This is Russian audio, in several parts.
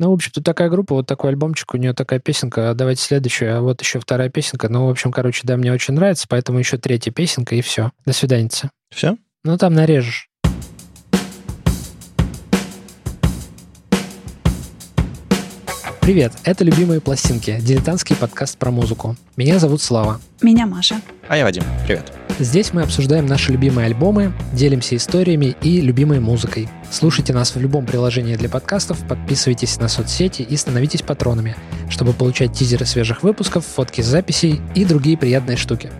Ну, в общем, тут такая группа, вот такой альбомчик, у нее такая песенка, а давайте следующую, а вот еще вторая песенка. Ну, в общем, короче, да, мне очень нравится, поэтому еще третья песенка, и все. До свидания. Все? Ну, там нарежешь. Привет, это «Любимые пластинки», дилетантский подкаст про музыку. Меня зовут Слава. Меня Маша. А я Вадим. Привет. Здесь мы обсуждаем наши любимые альбомы, делимся историями и любимой музыкой. Слушайте нас в любом приложении для подкастов, подписывайтесь на соцсети и становитесь патронами, чтобы получать тизеры свежих выпусков, фотки с записей и другие приятные штуки.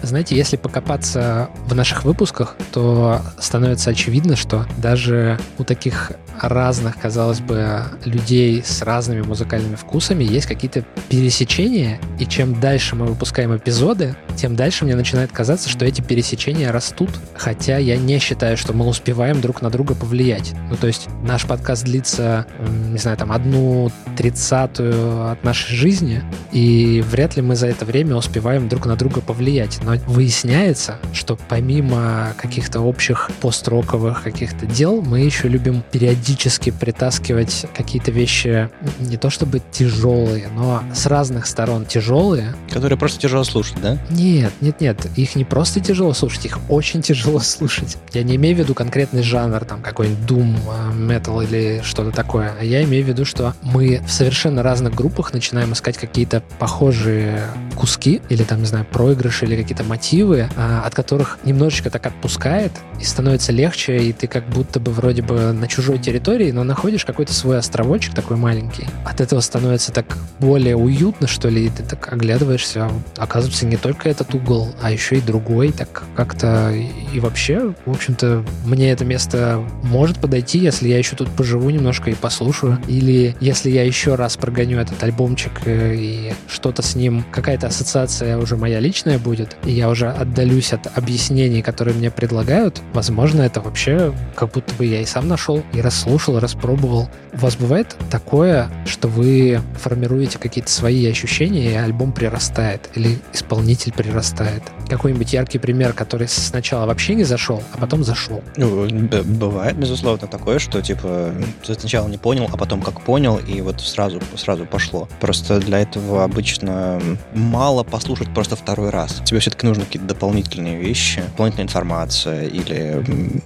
Знаете, если покопаться в наших выпусках, то становится очевидно, что даже у таких разных, казалось бы, людей с разными музыкальными вкусами есть какие-то пересечения, и чем дальше мы выпускаем эпизоды, тем дальше мне начинает казаться, что эти пересечения растут, хотя я не считаю, что мы успеваем друг на друга повлиять. Ну, то есть наш подкаст длится, не знаю, там, одну тридцатую от нашей жизни, и вряд ли мы за это время успеваем друг на друга повлиять. Но выясняется, что помимо каких-то общих построковых каких-то дел, мы еще любим периодически притаскивать какие-то вещи не то чтобы тяжелые, но с разных сторон тяжелые. Которые просто тяжело слушать, да? Нет, нет, нет. Их не просто тяжело слушать, их очень тяжело слушать. Я не имею в виду конкретный жанр, там какой-нибудь Doom, Metal или что-то такое. А я имею в виду, что мы в совершенно разных группах начинаем искать какие-то похожие куски или там, не знаю, проигрыши или какие-то мотивы, а, от которых немножечко так отпускает и становится легче, и ты как будто бы вроде бы на чужой территории, но находишь какой-то свой островочек такой маленький. От этого становится так более уютно, что ли, и ты так оглядываешься, оказывается, не только этот угол, а еще и другой, так как-то и вообще, в общем-то, мне это место может подойти, если я еще тут поживу немножко и послушаю, или если я еще раз прогоню этот альбомчик э, и что-то с ним, какая-то ассоциация уже моя личная будет, и я уже отдалюсь от объяснений, которые мне предлагают, возможно, это вообще как будто бы я и сам нашел, и расслушал, и распробовал. У вас бывает такое, что вы формируете какие-то свои ощущения, и альбом прирастает, или исполнитель прирастает? Какой-нибудь яркий пример, который сначала вообще не зашел, а потом зашел? Ну, бывает, безусловно, такое, что, типа, ты сначала не понял, а потом как понял, и вот сразу, сразу пошло. Просто для этого обычно мало послушать просто второй раз. Тебе все-таки нужны какие-то дополнительные вещи, дополнительная информация или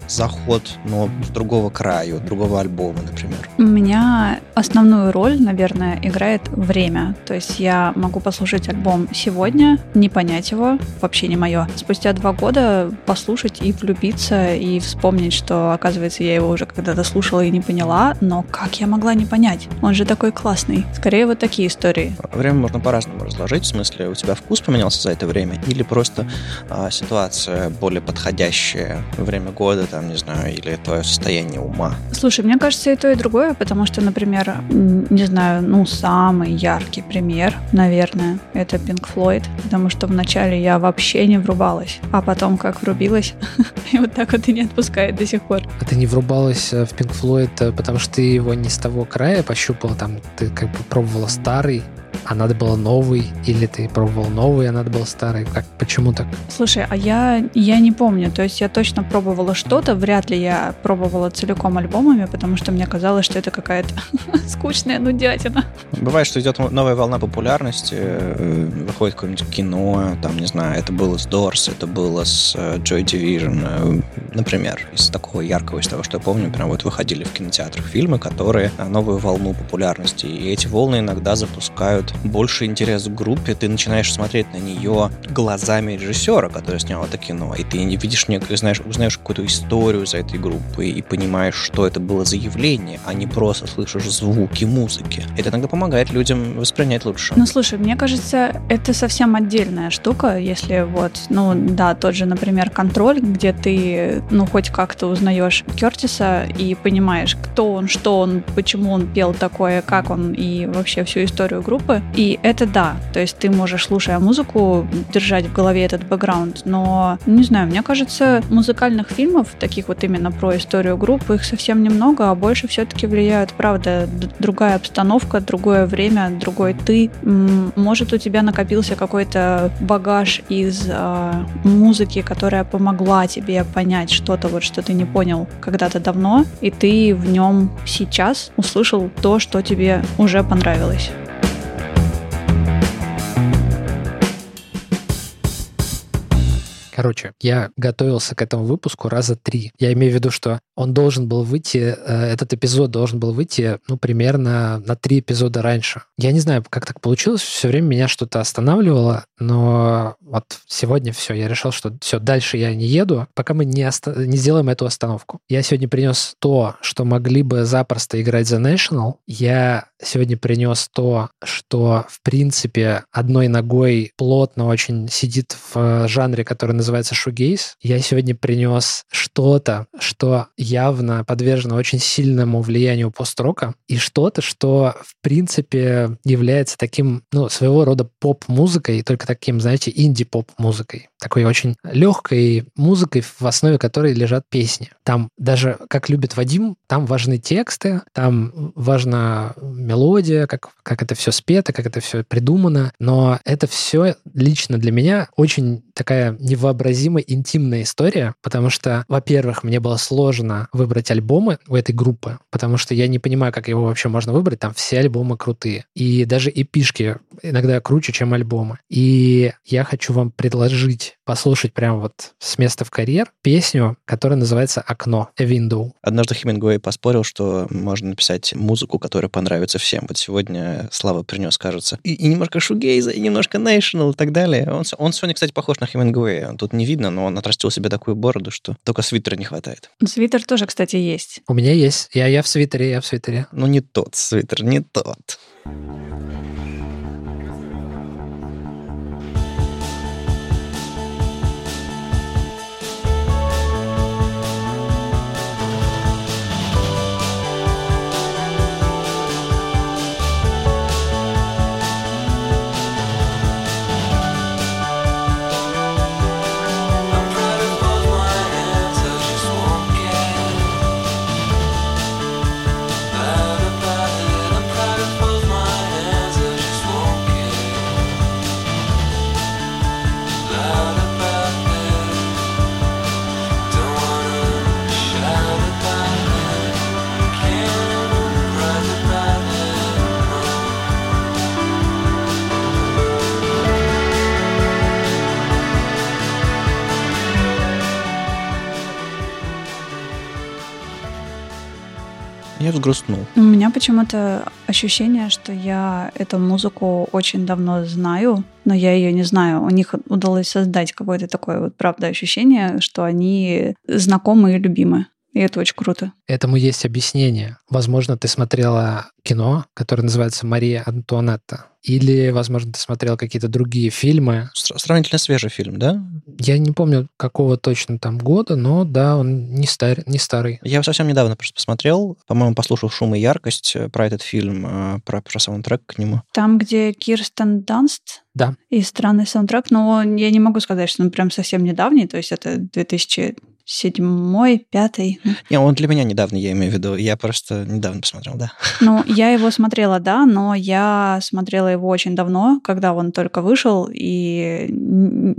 заход, но с другого края, другого альбома, например. У меня основную роль, наверное, играет время. То есть я могу послушать альбом сегодня, не понять его, вообще не мое. Спустя два года послушать и влюбиться, и вспомнить, что, оказывается, я его уже когда-то слушала и не поняла, но как я могла не понять? Он же такой классный. Скорее вот такие истории. Время можно по-разному разложить, в смысле, у тебя вкус поменялся за это время, или просто а, ситуация более подходящая, время года, там, не знаю, или твое состояние ума? Слушай, мне кажется, и то, и другое, потому что, например, не знаю, ну, самый яркий пример, наверное, это Pink Floyd, потому что вначале я вообще не врубалась, а потом как врубилась, и вот так вот и не отпускает до сих пор. А ты не врубалась в Pink Floyd, потому что ты его не с того края пощупала, там, ты как бы пробовала старый, а надо было новый, или ты пробовал новый, а надо было старый? Как, почему так? Слушай, а я, я не помню. То есть я точно пробовала что-то, вряд ли я пробовала целиком альбомами, потому что мне казалось, что это какая-то скучная нудятина. Бывает, что идет новая волна популярности, э, выходит какое-нибудь кино, там, не знаю, это было с Doors, это было с э, Joy Division, э, например, из такого яркого, из того, что я помню, прям вот выходили в кинотеатрах фильмы, которые на новую волну популярности, и эти волны иногда запускают больше интерес к группе, ты начинаешь смотреть на нее глазами режиссера, который снял это кино, и ты видишь, знаешь, узнаешь какую-то историю за этой группой и понимаешь, что это было за явление, а не просто слышишь звуки музыки. Это иногда помогает людям воспринять лучше. Ну, слушай, мне кажется, это совсем отдельная штука, если вот, ну, да, тот же, например, контроль, где ты, ну, хоть как-то узнаешь Кертиса и понимаешь, кто он, что он, почему он пел такое, как он и вообще всю историю группы, группы, и это да, то есть ты можешь, слушая музыку, держать в голове этот бэкграунд, но, не знаю, мне кажется, музыкальных фильмов, таких вот именно про историю группы, их совсем немного, а больше все-таки влияют, правда, другая обстановка, другое время, другой ты. Может, у тебя накопился какой-то багаж из э, музыки, которая помогла тебе понять что-то, вот что ты не понял когда-то давно, и ты в нем сейчас услышал то, что тебе уже понравилось. Короче, я готовился к этому выпуску раза три. Я имею в виду, что он должен был выйти, э, этот эпизод должен был выйти, ну, примерно на три эпизода раньше. Я не знаю, как так получилось, все время меня что-то останавливало, но вот сегодня все, я решил, что все, дальше я не еду, пока мы не, оста- не сделаем эту остановку. Я сегодня принес то, что могли бы запросто играть за National. Я сегодня принес то, что, в принципе, одной ногой плотно очень сидит в жанре, который шугейс. Я сегодня принес что-то, что явно подвержено очень сильному влиянию пост-рока, и что-то, что, в принципе, является таким, ну, своего рода поп-музыкой, только таким, знаете, инди-поп-музыкой. Такой очень легкой музыкой, в основе которой лежат песни. Там даже, как любит Вадим, там важны тексты, там важна мелодия, как, как это все спето, как это все придумано, но это все лично для меня очень такая невообразимо интимная история, потому что, во-первых, мне было сложно выбрать альбомы у этой группы, потому что я не понимаю, как его вообще можно выбрать, там все альбомы крутые. И даже эпишки иногда круче, чем альбомы. И я хочу вам предложить послушать прямо вот с места в карьер песню, которая называется «Окно», «A Window». Однажды Хемингуэй поспорил, что можно написать музыку, которая понравится всем. Вот сегодня Слава принес, кажется, и, и немножко шугейза, и немножко National и так далее. Он, он сегодня, кстати, похож на Хемингуэя. Тут не видно, но он отрастил себе такую бороду, что только свитера не хватает. Свитер тоже, кстати, есть. У меня есть. Я, я в свитере, я в свитере. Ну, не тот свитер, не тот. Я взгрустнул. У меня почему-то ощущение, что я эту музыку очень давно знаю, но я ее не знаю. У них удалось создать какое-то такое вот, правда, ощущение, что они знакомы и любимы. И это очень круто. Этому есть объяснение. Возможно, ты смотрела кино, которое называется «Мария Антуанетта». Или, возможно, ты смотрел какие-то другие фильмы. Сравнительно свежий фильм, да? Я не помню, какого точно там года, но да, он не, стар, не старый. Я совсем недавно просто посмотрел, по-моему, послушал «Шум и яркость» про этот фильм, э, про, про саундтрек к нему. Там, где Кирстен Данст? Да. И странный саундтрек, но я не могу сказать, что он прям совсем недавний, то есть это 2000 седьмой, пятый. Не, он для меня недавно, я имею в виду. Я просто недавно посмотрел, да. Ну, я его смотрела, да, но я смотрела его очень давно, когда он только вышел, и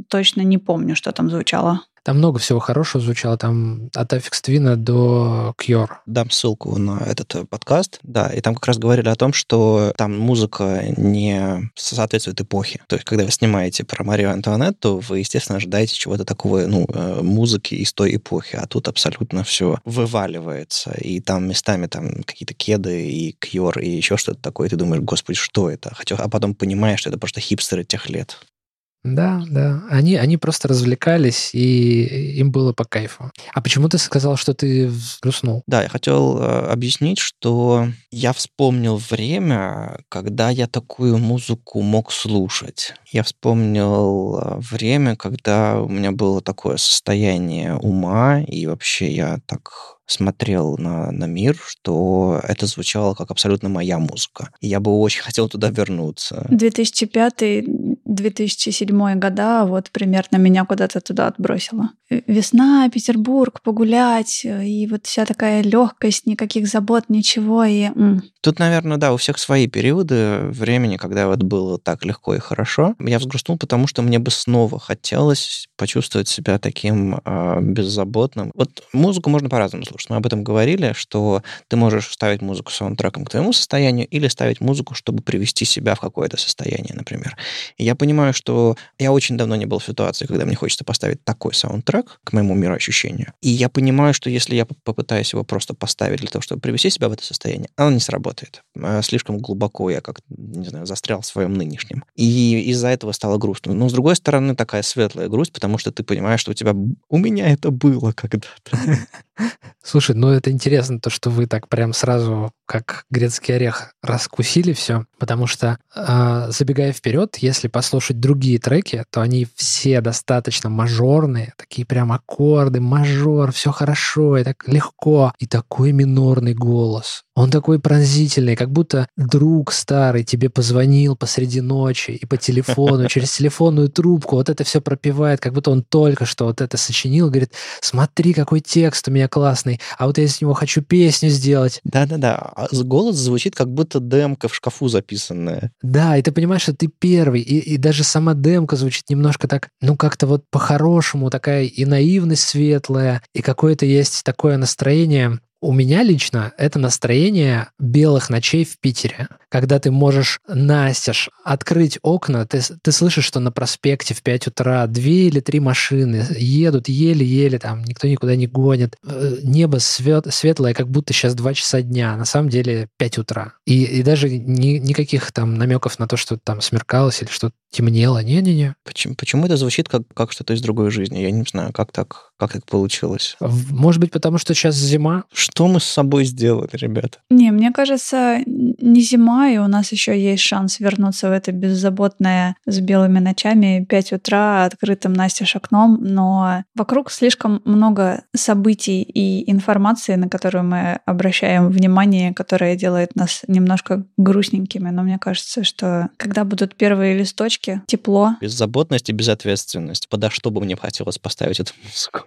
точно не помню, что там звучало. Там много всего хорошего звучало, там от Affix Twin до Cure. Дам ссылку на этот э, подкаст, да, и там как раз говорили о том, что там музыка не соответствует эпохе. То есть, когда вы снимаете про Марию Антуанетту, вы, естественно, ожидаете чего-то такого, ну, э, музыки из той эпохи, а тут абсолютно все вываливается, и там местами там какие-то кеды и Cure и еще что-то такое, и ты думаешь, господи, что это? Хотя, а потом понимаешь, что это просто хипстеры тех лет. Да, да. Они, они просто развлекались, и им было по кайфу. А почему ты сказал, что ты взгрустнул? Да, я хотел э, объяснить, что я вспомнил время, когда я такую музыку мог слушать. Я вспомнил э, время, когда у меня было такое состояние ума, и вообще я так смотрел на, на мир, что это звучало как абсолютно моя музыка. И я бы очень хотел туда вернуться. 2005-2007 года вот примерно меня куда-то туда отбросило. Весна, Петербург, погулять, и вот вся такая легкость, никаких забот, ничего. И... Тут, наверное, да, у всех свои периоды времени, когда вот было так легко и хорошо. Я взгрустнул, потому что мне бы снова хотелось почувствовать себя таким э, беззаботным. Вот музыку можно по-разному слушать. Мы об этом говорили, что ты можешь ставить музыку саундтреком к твоему состоянию или ставить музыку, чтобы привести себя в какое-то состояние, например. И я понимаю, что я очень давно не был в ситуации, когда мне хочется поставить такой саундтрек к моему мироощущению. И я понимаю, что если я попытаюсь его просто поставить для того, чтобы привести себя в это состояние, оно не сработает. А слишком глубоко я как, не знаю, застрял в своем нынешнем. И из-за этого стало грустно. Но, с другой стороны, такая светлая грусть, потому что ты понимаешь, что у тебя... У меня это было когда-то. Слушай, ну это интересно, то, что вы так прям сразу, как грецкий орех, раскусили все, потому что, э, забегая вперед, если послушать другие треки, то они все достаточно мажорные, такие прям аккорды, мажор, все хорошо, и так легко, и такой минорный голос. Он такой пронзительный, как будто друг старый тебе позвонил посреди ночи и по телефону, через телефонную трубку вот это все пропивает, как будто он только что вот это сочинил, говорит, смотри, какой текст у меня классный, а вот я из него хочу песню сделать. Да-да-да, а голос звучит, как будто демка в шкафу записанная. Да, и ты понимаешь, что ты первый, и, и даже сама демка звучит немножко так, ну как-то вот по-хорошему, такая и наивность светлая, и какое-то есть такое настроение, у меня лично это настроение белых ночей в Питере, когда ты можешь настежь открыть окна, ты, ты слышишь, что на проспекте в 5 утра две или три машины едут еле-еле, там никто никуда не гонит. Э, небо свет, светлое, как будто сейчас 2 часа дня, на самом деле 5 утра. И, и даже ни, никаких там намеков на то, что там смеркалось или что темнело. Не-не-не. Почему, почему это звучит как, как что-то из другой жизни? Я не знаю, как так, как так получилось. Может быть, потому что сейчас зима? Что мы с собой сделали, ребята? Не, мне кажется, не зима, и у нас еще есть шанс вернуться в это беззаботное с белыми ночами 5 утра открытым настежь окном, но вокруг слишком много событий и информации, на которую мы обращаем внимание, которая делает нас немножко грустненькими. Но мне кажется, что когда будут первые листочки, тепло. Беззаботность и безответственность. Подо что бы мне хотелось поставить эту музыку?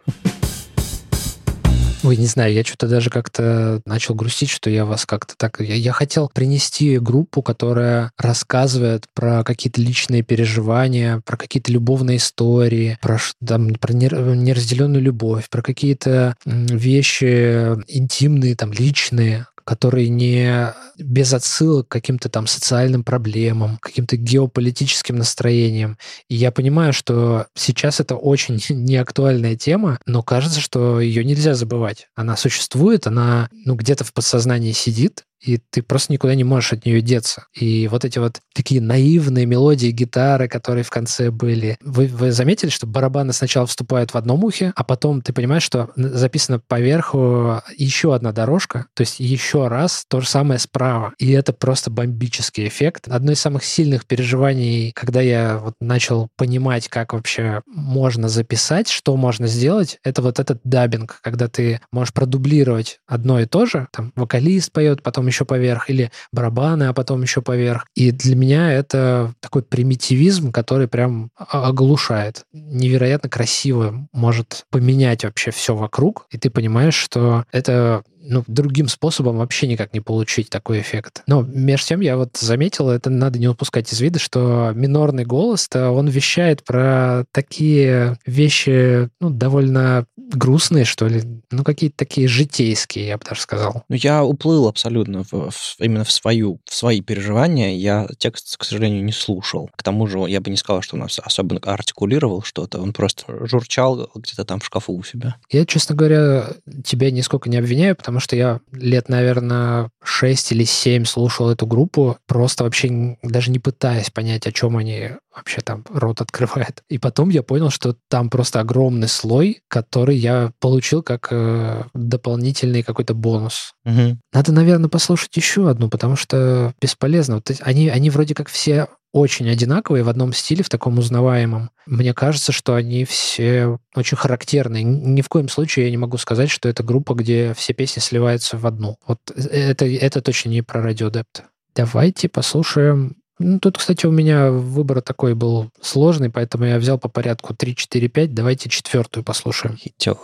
Ой, не знаю, я что-то даже как-то начал грустить, что я вас как-то так... Я, я хотел принести группу, которая рассказывает про какие-то личные переживания, про какие-то любовные истории, про, там, про неразделенную любовь, про какие-то вещи интимные, там, личные, которые не без отсылок к каким-то там социальным проблемам, каким-то геополитическим настроениям. И я понимаю, что сейчас это очень неактуальная тема, но кажется, что ее нельзя забывать. Она существует, она ну, где-то в подсознании сидит, и ты просто никуда не можешь от нее деться. И вот эти вот такие наивные мелодии гитары, которые в конце были. Вы, вы заметили, что барабаны сначала вступают в одном ухе, а потом ты понимаешь, что записано поверху еще одна дорожка, то есть еще раз то же самое справа. И это просто бомбический эффект. Одно из самых сильных переживаний, когда я вот начал понимать, как вообще можно записать, что можно сделать, это вот этот дабинг, когда ты можешь продублировать одно и то же, там вокалист поет, потом еще поверх, или барабаны, а потом еще поверх. И для меня это такой примитивизм, который прям оглушает. Невероятно красиво может поменять вообще все вокруг, и ты понимаешь, что это ну, другим способом вообще никак не получить такой эффект. Но между тем я вот заметил, это надо не упускать из вида, что минорный голос-то он вещает про такие вещи, ну, довольно грустные, что ли, ну, какие-то такие житейские, я бы даже сказал. Ну, я уплыл абсолютно в, в, именно в свою, в свои переживания. Я текст, к сожалению, не слушал. К тому же я бы не сказал, что он особенно артикулировал что-то. Он просто журчал где-то там в шкафу у себя. Я, честно говоря, тебя нисколько не обвиняю, потому потому что я лет, наверное, 6 или 7 слушал эту группу, просто вообще даже не пытаясь понять, о чем они вообще там рот открывает. И потом я понял, что там просто огромный слой, который я получил как э, дополнительный какой-то бонус. Угу. Надо, наверное, послушать еще одну, потому что бесполезно. Вот они, они вроде как все очень одинаковые в одном стиле, в таком узнаваемом. Мне кажется, что они все очень характерные. Ни в коем случае я не могу сказать, что это группа, где все песни сливаются в одну. Вот э, это, это точно не про Radiodept. Давайте послушаем ну, тут, кстати, у меня выбор такой был сложный, поэтому я взял по порядку 3, 4, 5. Давайте четвертую послушаем. Хитер.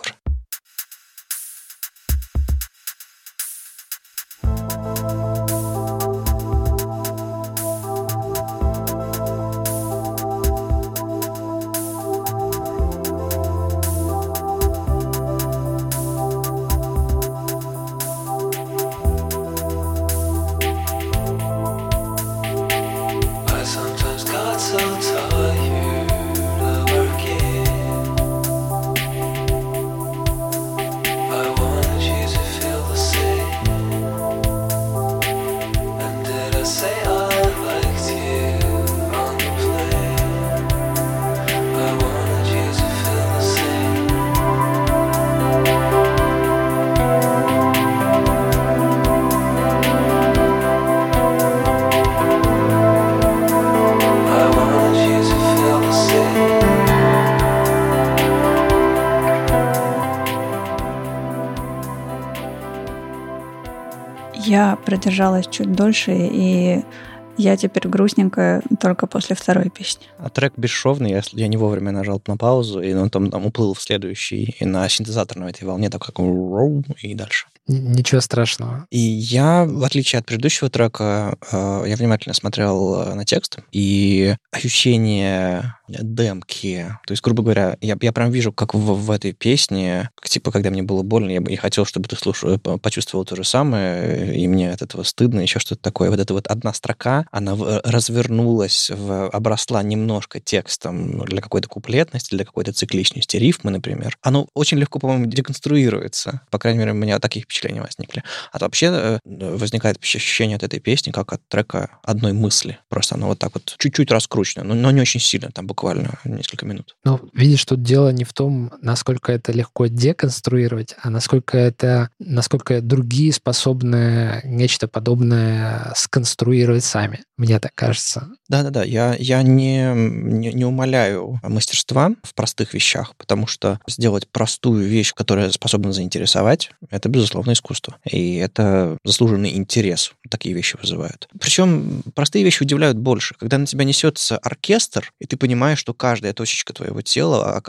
Продержалась чуть дольше, и я теперь грустненькая только после второй песни. А трек бесшовный, я, я не вовремя нажал на паузу, и он там, там уплыл в следующий, и на синтезаторной этой волне так как и дальше. Ничего страшного. И я, в отличие от предыдущего трека, э, я внимательно смотрел э, на текст, и ощущение демки, то есть, грубо говоря, я, я прям вижу, как в, в этой песне, типа, когда мне было больно, я, я хотел, чтобы ты слушал, почувствовал то же самое, и мне от этого стыдно, еще что-то такое. Вот эта вот одна строка, она развернулась, в, обросла немножко текстом для какой-то куплетности, для какой-то цикличности рифмы, например. Оно очень легко, по-моему, деконструируется. По крайней мере, у меня таких впечатления возникли. А вообще э, возникает ощущение от этой песни, как от трека одной мысли. Просто оно вот так вот чуть-чуть раскручено, но, но не очень сильно, там буквально несколько минут. Ну, видишь, тут дело не в том, насколько это легко деконструировать, а насколько это, насколько другие способны нечто подобное сконструировать сами. Мне так кажется. Да-да-да, я, я не, не, не умоляю мастерства в простых вещах, потому что сделать простую вещь, которая способна заинтересовать, это, безусловно, искусство. И это заслуженный интерес. Такие вещи вызывают. Причем простые вещи удивляют больше. Когда на тебя несется оркестр, и ты понимаешь, что каждая точечка твоего тела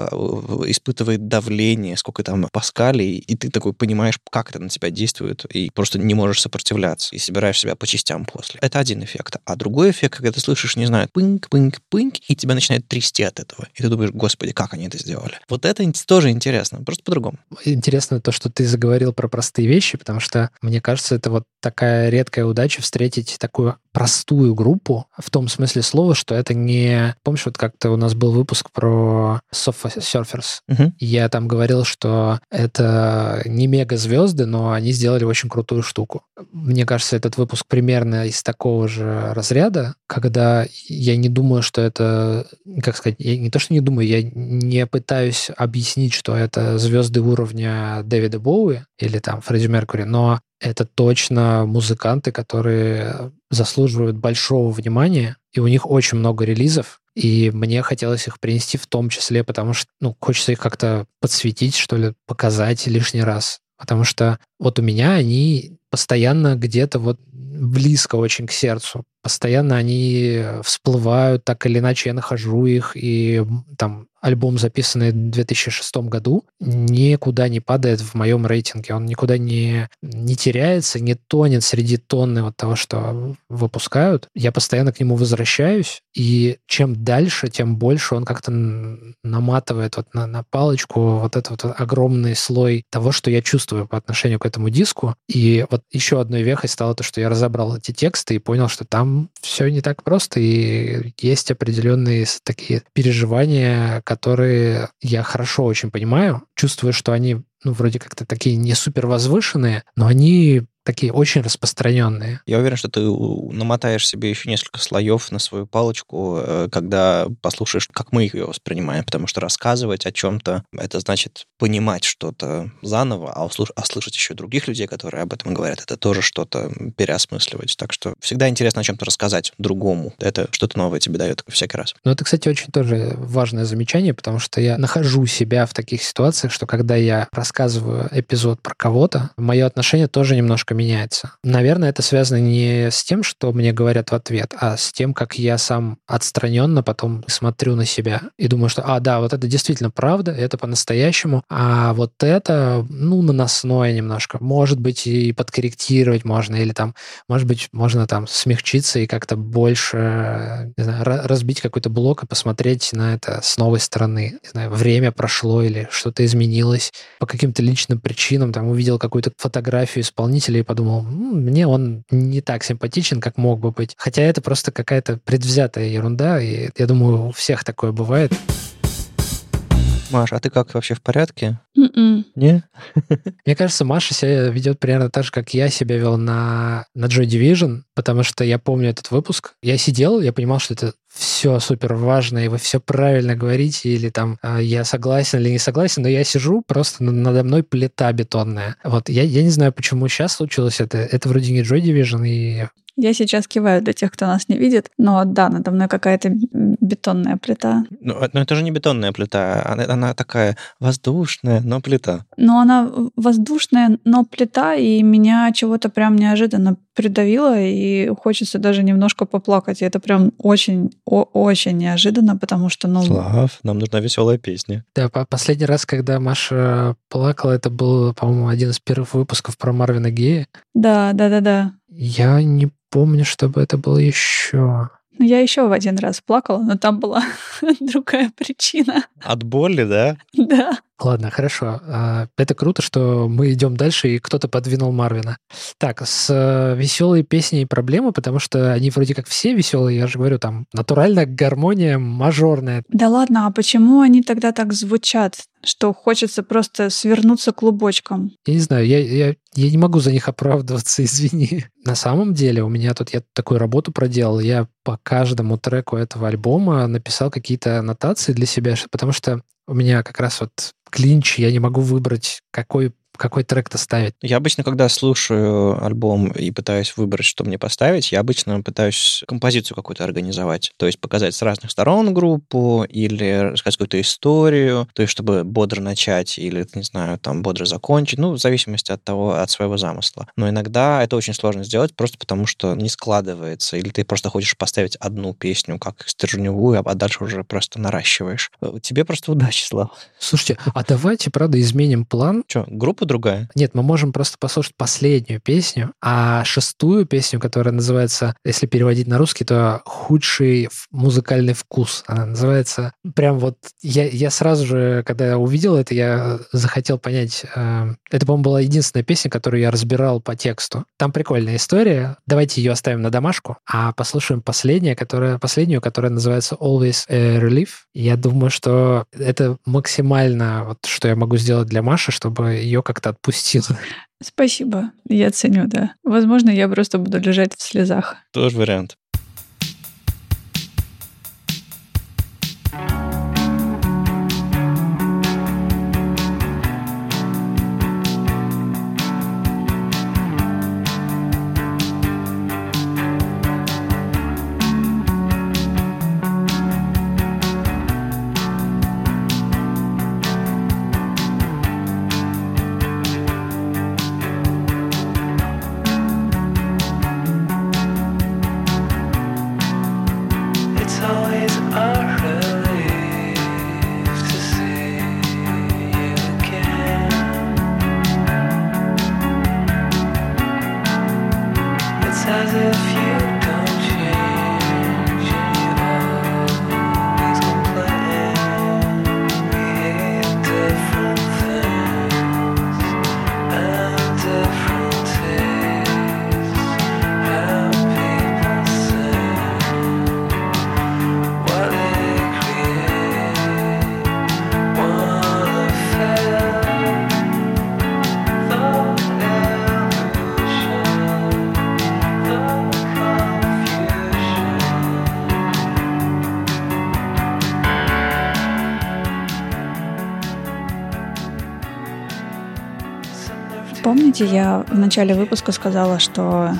испытывает давление, сколько там паскалей, и ты такой понимаешь, как это на тебя действует, и просто не можешь сопротивляться, и собираешь себя по частям после. Это один эффект. А другой эффект, когда ты слышишь, не знаю, пынк, пынк, пынк, и тебя начинает трясти от этого. И ты думаешь, господи, как они это сделали. Вот это тоже интересно, просто по-другому. Интересно то, что ты заговорил про простые вещи, потому что, мне кажется, это вот такая редкая удача встретить такую простую группу в том смысле слова, что это не... Помнишь, вот как-то у нас был выпуск про Sofa Surfers? Uh-huh. Я там говорил, что это не мега-звезды, но они сделали очень крутую штуку. Мне кажется, этот выпуск примерно из такого же разряда, когда я не думаю, что это... Как сказать? Я не то, что не думаю, я не пытаюсь объяснить, что это звезды уровня Дэвида Боуи или там Фредди Меркури, но это точно музыканты, которые заслуживают большого внимания, и у них очень много релизов, и мне хотелось их принести в том числе, потому что, ну, хочется их как-то подсветить, что ли, показать лишний раз. Потому что вот у меня они постоянно где-то вот близко очень к сердцу. Постоянно они всплывают, так или иначе я нахожу их, и там альбом, записанный в 2006 году, никуда не падает в моем рейтинге. Он никуда не, не теряется, не тонет среди тонны вот того, что выпускают. Я постоянно к нему возвращаюсь, и чем дальше, тем больше он как-то наматывает вот на, на палочку вот этот вот огромный слой того, что я чувствую по отношению к этому диску. И вот еще одной вехой стало то, что я разобрал эти тексты и понял, что там все не так просто, и есть определенные такие переживания, которые я хорошо очень понимаю, чувствую, что они ну, вроде как-то такие не супер возвышенные, но они такие очень распространенные. Я уверен, что ты намотаешь себе еще несколько слоев на свою палочку, э, когда послушаешь, как мы ее воспринимаем, потому что рассказывать о чем-то, это значит понимать что-то заново, а, услыш- а слышать еще других людей, которые об этом говорят, это тоже что-то переосмысливать. Так что всегда интересно о чем-то рассказать другому. Это что-то новое тебе дает всякий раз. Ну, это, кстати, очень тоже важное замечание, потому что я нахожу себя в таких ситуациях, что когда я рассказываю эпизод про кого-то, мое отношение тоже немножко меняется. Наверное, это связано не с тем, что мне говорят в ответ, а с тем, как я сам отстраненно потом смотрю на себя и думаю, что, а, да, вот это действительно правда, это по-настоящему, а вот это, ну, наносное немножко. Может быть, и подкорректировать можно, или там, может быть, можно там смягчиться и как-то больше, не знаю, разбить какой-то блок и посмотреть на это с новой стороны. Не знаю, время прошло или что-то изменилось по каким-то личным причинам, там, увидел какую-то фотографию исполнителя подумал, мне он не так симпатичен, как мог бы быть. Хотя это просто какая-то предвзятая ерунда, и я думаю, у всех такое бывает. Маша, а ты как вообще в порядке? Mm-mm. М-м. Не? Мне кажется, Маша себя ведет примерно так же, как я себя вел на, на Joy Division, потому что я помню этот выпуск. Я сидел, я понимал, что это все супер важно, и вы все правильно говорите, или там а, я согласен или не согласен, но я сижу, просто надо мной плита бетонная. Вот я, я не знаю, почему сейчас случилось это. Это вроде не Joy Division, и я сейчас киваю для тех, кто нас не видит, но да, надо мной какая-то бетонная плита. Ну, а, но это же не бетонная плита, она, она такая воздушная, но плита. Но она воздушная, но плита, и меня чего-то прям неожиданно придавило, и хочется даже немножко поплакать. И это прям очень, очень неожиданно, потому что, ну... Слав, нам нужна веселая песня. Да, последний раз, когда Маша плакала, это был, по-моему, один из первых выпусков про Марвина Гея. Да, да, да, да. Я не помню, чтобы это было еще. Ну, я еще в один раз плакала, но там была другая причина. От боли, да? Да. Ладно, хорошо. А, это круто, что мы идем дальше, и кто-то подвинул Марвина. Так, с э, веселой песней проблемы, потому что они вроде как все веселые, я же говорю, там натуральная гармония мажорная. Да ладно, а почему они тогда так звучат? что хочется просто свернуться клубочком. Я не знаю, я, я, я не могу за них оправдываться, извини. На самом деле у меня тут, я такую работу проделал, я по каждому треку этого альбома написал какие-то аннотации для себя, потому что у меня как раз вот клинч, я не могу выбрать, какой какой трек-то ставить? Я обычно, когда слушаю альбом и пытаюсь выбрать, что мне поставить, я обычно пытаюсь композицию какую-то организовать. То есть показать с разных сторон группу или рассказать какую-то историю, то есть чтобы бодро начать или, не знаю, там, бодро закончить, ну, в зависимости от того, от своего замысла. Но иногда это очень сложно сделать просто потому, что не складывается, или ты просто хочешь поставить одну песню как стержневую, а дальше уже просто наращиваешь. Тебе просто удачи, Слава. Слушайте, а давайте, правда, изменим план. Что, группу другая? Нет, мы можем просто послушать последнюю песню, а шестую песню, которая называется, если переводить на русский, то «Худший музыкальный вкус». Она называется прям вот... Я, я сразу же, когда увидел это, я захотел понять... Э, это, по-моему, была единственная песня, которую я разбирал по тексту. Там прикольная история. Давайте ее оставим на домашку, а послушаем последнюю, которая, последнюю, которая называется «Always a Relief». Я думаю, что это максимально вот, что я могу сделать для Маши, чтобы ее как как-то отпустила. Спасибо, я ценю, да. Возможно, я просто буду лежать в слезах. Тоже вариант. Помните, я в начале выпуска сказала, что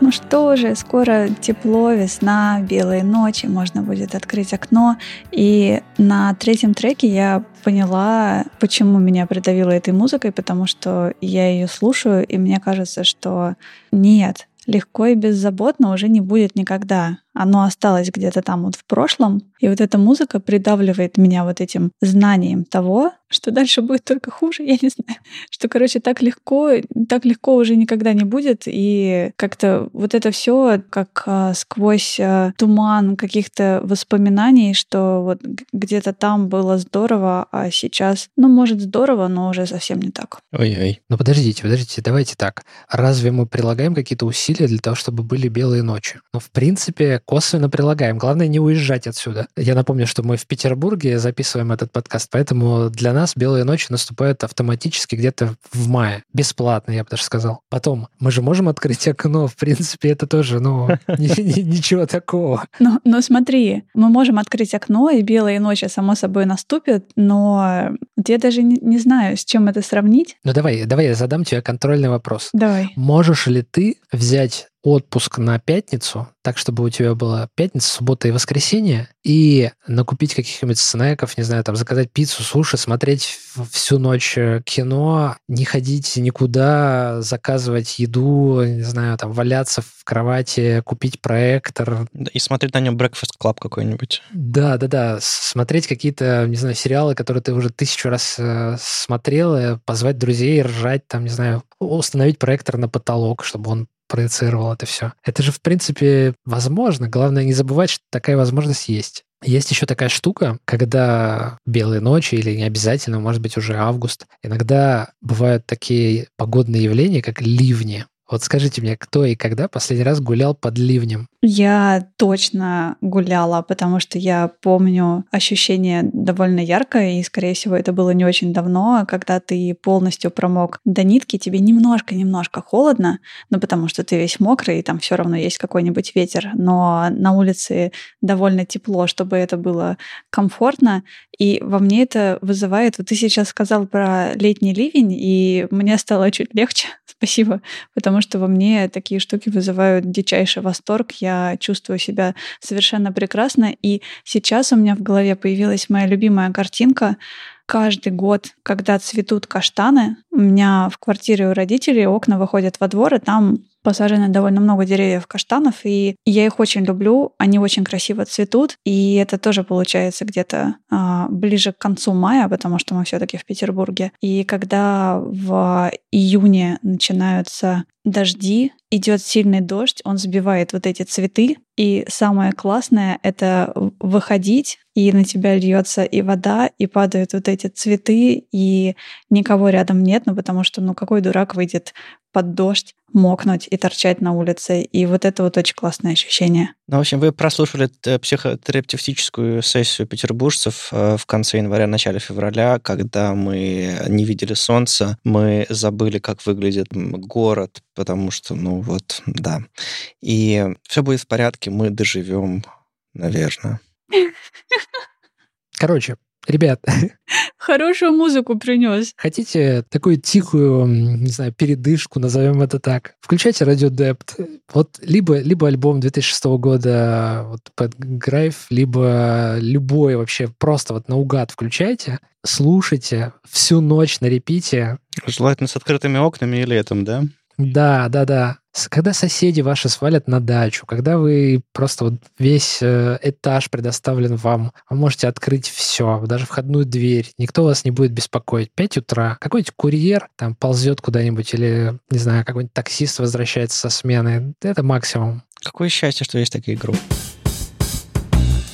ну что же, скоро тепло, весна, белые ночи, можно будет открыть окно. И на третьем треке я поняла, почему меня придавило этой музыкой, потому что я ее слушаю, и мне кажется, что нет, легко и беззаботно уже не будет никогда. Оно осталось где-то там вот в прошлом, и вот эта музыка придавливает меня вот этим знанием того, что дальше будет только хуже, я не знаю. Что, короче, так легко, так легко уже никогда не будет. И как-то вот это все как а, сквозь а, туман каких-то воспоминаний, что вот где-то там было здорово, а сейчас, ну, может, здорово, но уже совсем не так. Ой-ой. Ну, подождите, подождите, давайте так. Разве мы прилагаем какие-то усилия для того, чтобы были белые ночи? Ну, в принципе, косвенно прилагаем. Главное, не уезжать отсюда. Я напомню, что мы в Петербурге записываем этот подкаст, поэтому для нас белые ночи наступают автоматически где-то в мае. Бесплатно, я бы даже сказал. Потом, мы же можем открыть окно, в принципе, это тоже, ну, ничего такого. Но, смотри, мы можем открыть окно, и белые ночи, само собой, наступят, но я даже не знаю, с чем это сравнить. Ну давай, давай я задам тебе контрольный вопрос. Давай. Можешь ли ты взять отпуск на пятницу, так, чтобы у тебя была пятница, суббота и воскресенье, и накупить каких-нибудь снеков, не знаю, там, заказать пиццу, суши, смотреть всю ночь э, кино, не ходить никуда, заказывать еду, не знаю, там, валяться в кровати, купить проектор. И смотреть на нем Breakfast Club какой-нибудь. Да, да, да. Смотреть какие-то, не знаю, сериалы, которые ты уже тысячу раз э, смотрел, позвать друзей, ржать, там, не знаю, установить проектор на потолок, чтобы он проецировал это все. Это же, в принципе, возможно. Главное не забывать, что такая возможность есть. Есть еще такая штука, когда белые ночи, или не обязательно, может быть, уже август, иногда бывают такие погодные явления, как ливни. Вот скажите мне, кто и когда последний раз гулял под ливнем? Я точно гуляла, потому что я помню ощущение довольно яркое, и, скорее всего, это было не очень давно, когда ты полностью промок до нитки, тебе немножко-немножко холодно, ну, потому что ты весь мокрый, и там все равно есть какой-нибудь ветер, но на улице довольно тепло, чтобы это было комфортно, и во мне это вызывает... Вот ты сейчас сказал про летний ливень, и мне стало чуть легче, спасибо, потому что во мне такие штуки вызывают дичайший восторг. Я чувствую себя совершенно прекрасно. И сейчас у меня в голове появилась моя любимая картинка. Каждый год, когда цветут каштаны, у меня в квартире у родителей окна выходят во двор, и там посажено довольно много деревьев каштанов, и я их очень люблю, они очень красиво цветут, и это тоже получается где-то а, ближе к концу мая, потому что мы все-таки в Петербурге. И когда в июне начинаются дожди, идет сильный дождь, он сбивает вот эти цветы, и самое классное — это выходить, и на тебя льется и вода, и падают вот эти цветы, и никого рядом нет, ну потому что, ну какой дурак выйдет под дождь, мокнуть и торчать на улице. И вот это вот очень классное ощущение. Ну, в общем, вы прослушали психотерапевтическую сессию петербуржцев э, в конце января, начале февраля, когда мы не видели солнца, мы забыли, как выглядит город, потому что, ну вот, да. И все будет в порядке, мы доживем, наверное. Короче, Ребят. Хорошую музыку принес. Хотите такую тихую, не знаю, передышку, назовем это так? Включайте Radio Dept. Вот либо, либо альбом 2006 года вот, под Грайв, либо любой вообще просто вот наугад включайте, слушайте всю ночь на репите. Желательно с открытыми окнами и летом, да? Да, да, да. Когда соседи ваши свалят на дачу, когда вы просто вот весь э, этаж предоставлен вам, вы можете открыть все, даже входную дверь, никто вас не будет беспокоить. 5 утра, какой-нибудь курьер там ползет куда-нибудь или, не знаю, какой-нибудь таксист возвращается со смены. Это максимум. Какое счастье, что есть такие группы.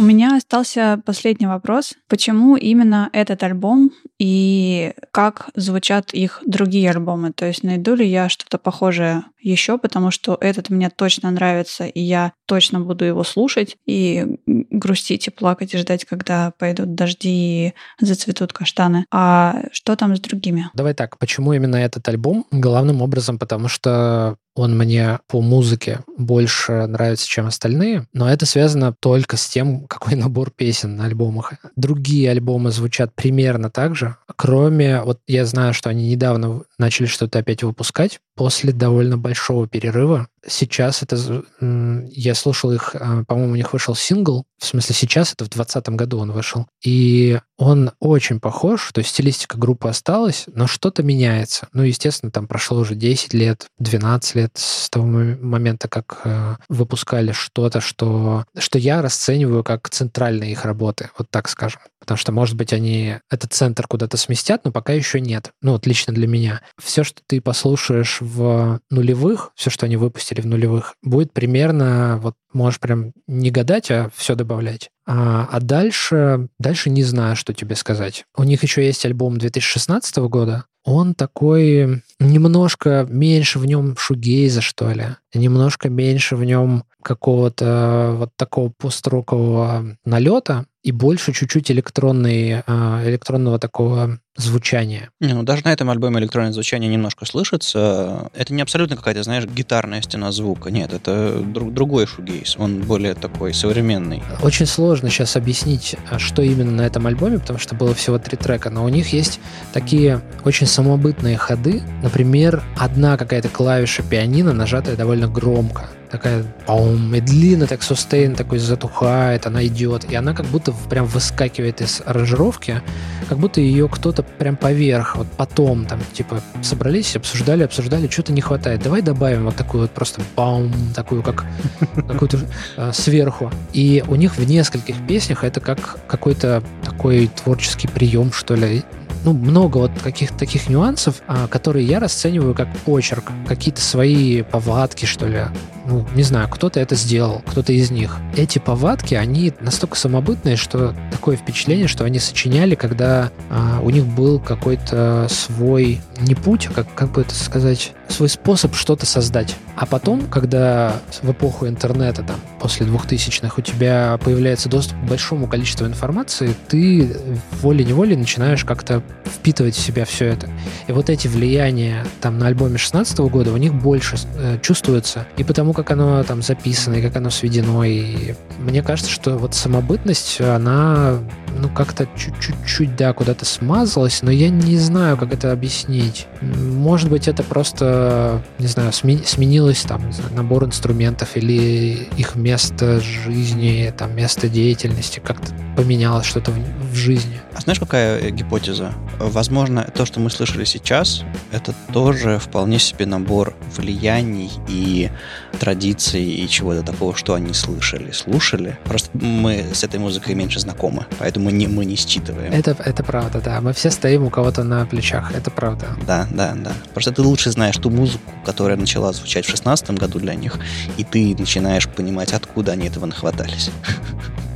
У меня остался последний вопрос. Почему именно этот альбом и как звучат их другие альбомы? То есть найду ли я что-то похожее еще, потому что этот мне точно нравится, и я точно буду его слушать и грустить и плакать и ждать, когда пойдут дожди и зацветут каштаны. А что там с другими? Давай так, почему именно этот альбом? Главным образом, потому что он мне по музыке больше нравится, чем остальные, но это связано только с тем, какой набор песен на альбомах. Другие альбомы звучат примерно так же, кроме, вот я знаю, что они недавно начали что-то опять выпускать после довольно большого перерыва. Сейчас это... Я слушал их, а, по-моему, у них вышел сингл, в смысле сейчас, это в 2020 году он вышел, и он очень похож, то есть стилистика группы осталась, но что-то меняется. Ну, естественно, там прошло уже 10 лет, 12 лет с того момента, как э, выпускали что-то, что, что я расцениваю как центральные их работы, вот так скажем. Потому что, может быть, они этот центр куда-то сместят, но пока еще нет. Ну, вот лично для меня. Все, что ты послушаешь в нулевых, все, что они выпустили в нулевых, будет примерно, вот можешь прям не гадать, а все добавлять. А, а дальше, дальше не знаю, что тебе сказать. У них еще есть альбом 2016 года. Он такой немножко меньше в нем шугейза, что ли. Немножко меньше в нем какого-то вот такого построкового налета и больше чуть-чуть электронной, а, электронного такого звучания. Не, ну даже на этом альбоме электронное звучание немножко слышится. Это не абсолютно какая-то, знаешь, гитарная стена звука. Нет, это друг, другой шугейс. Он более такой современный. Очень сложно сейчас объяснить, а, что именно на этом альбоме, потому что было всего три трека, но у них есть такие очень самобытные ходы. Например, одна какая-то клавиша пианино, нажатая довольно громко. Такая паум, и длинно так сустейн такой затухает, она идет, и она как будто прям выскакивает из аранжировки, как будто ее кто-то прям поверх, вот потом там, типа, собрались, обсуждали, обсуждали, что-то не хватает, давай добавим вот такую вот просто паум, такую как какую-то э, сверху. И у них в нескольких песнях это как какой-то такой творческий прием, что ли, ну, много вот каких-то таких нюансов, а, которые я расцениваю как почерк, какие-то свои повадки, что ли. Ну, не знаю, кто-то это сделал, кто-то из них. Эти повадки, они настолько самобытные, что такое впечатление, что они сочиняли, когда а, у них был какой-то свой, не путь, а как, как бы это сказать, свой способ что-то создать. А потом, когда в эпоху интернета, там, после 2000-х, у тебя появляется доступ к большому количеству информации, ты волей-неволей начинаешь как-то впитывать в себя все это. И вот эти влияния там на альбоме 16 года у них больше э, чувствуются. И потому как оно там записано, и как оно сведено. И мне кажется, что вот самобытность, она ну как-то чуть-чуть, да, куда-то смазалась, но я не знаю, как это объяснить. Может быть, это просто, не знаю, сменилось там набор инструментов или их место жизни, там место деятельности как-то поменялось что-то в жизни. А знаешь, какая гипотеза? Возможно, то, что мы слышали сейчас, это тоже вполне себе набор влияний и традиций и чего-то такого, что они слышали, слушали. Просто мы с этой музыкой меньше знакомы, поэтому не, мы не считываем. Это, это правда, да. Мы все стоим у кого-то на плечах, это правда. Да, да, да. Просто ты лучше знаешь ту музыку, которая начала звучать в шестнадцатом году для них, и ты начинаешь понимать, откуда они этого нахватались.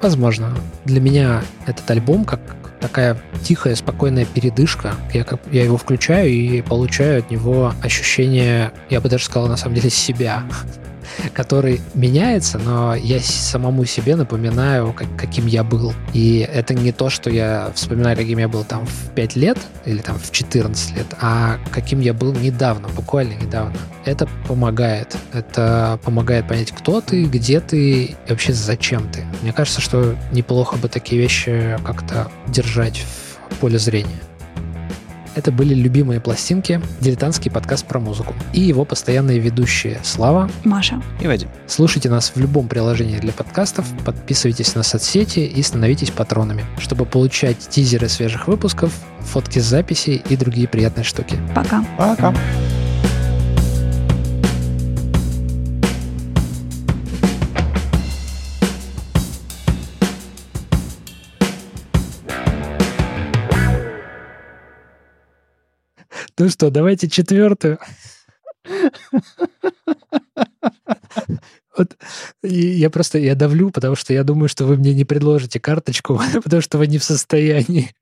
Возможно. Для меня этот альбом как такая тихая, спокойная передышка. Я, как, я его включаю и получаю от него ощущение, я бы даже сказал, на самом деле, себя который меняется, но я самому себе напоминаю, как, каким я был. И это не то, что я вспоминаю, каким я был там в 5 лет или там в 14 лет, а каким я был недавно, буквально недавно. Это помогает. Это помогает понять, кто ты, где ты и вообще зачем ты. Мне кажется, что неплохо бы такие вещи как-то держать в поле зрения. Это были любимые пластинки, дилетантский подкаст про музыку. И его постоянные ведущие Слава, Маша и Вадим. Слушайте нас в любом приложении для подкастов, подписывайтесь на соцсети и становитесь патронами, чтобы получать тизеры свежих выпусков, фотки с записей и другие приятные штуки. Пока. Пока. Ну что, давайте четвертую. Вот я просто я давлю, потому что я думаю, что вы мне не предложите карточку, потому что вы не в состоянии.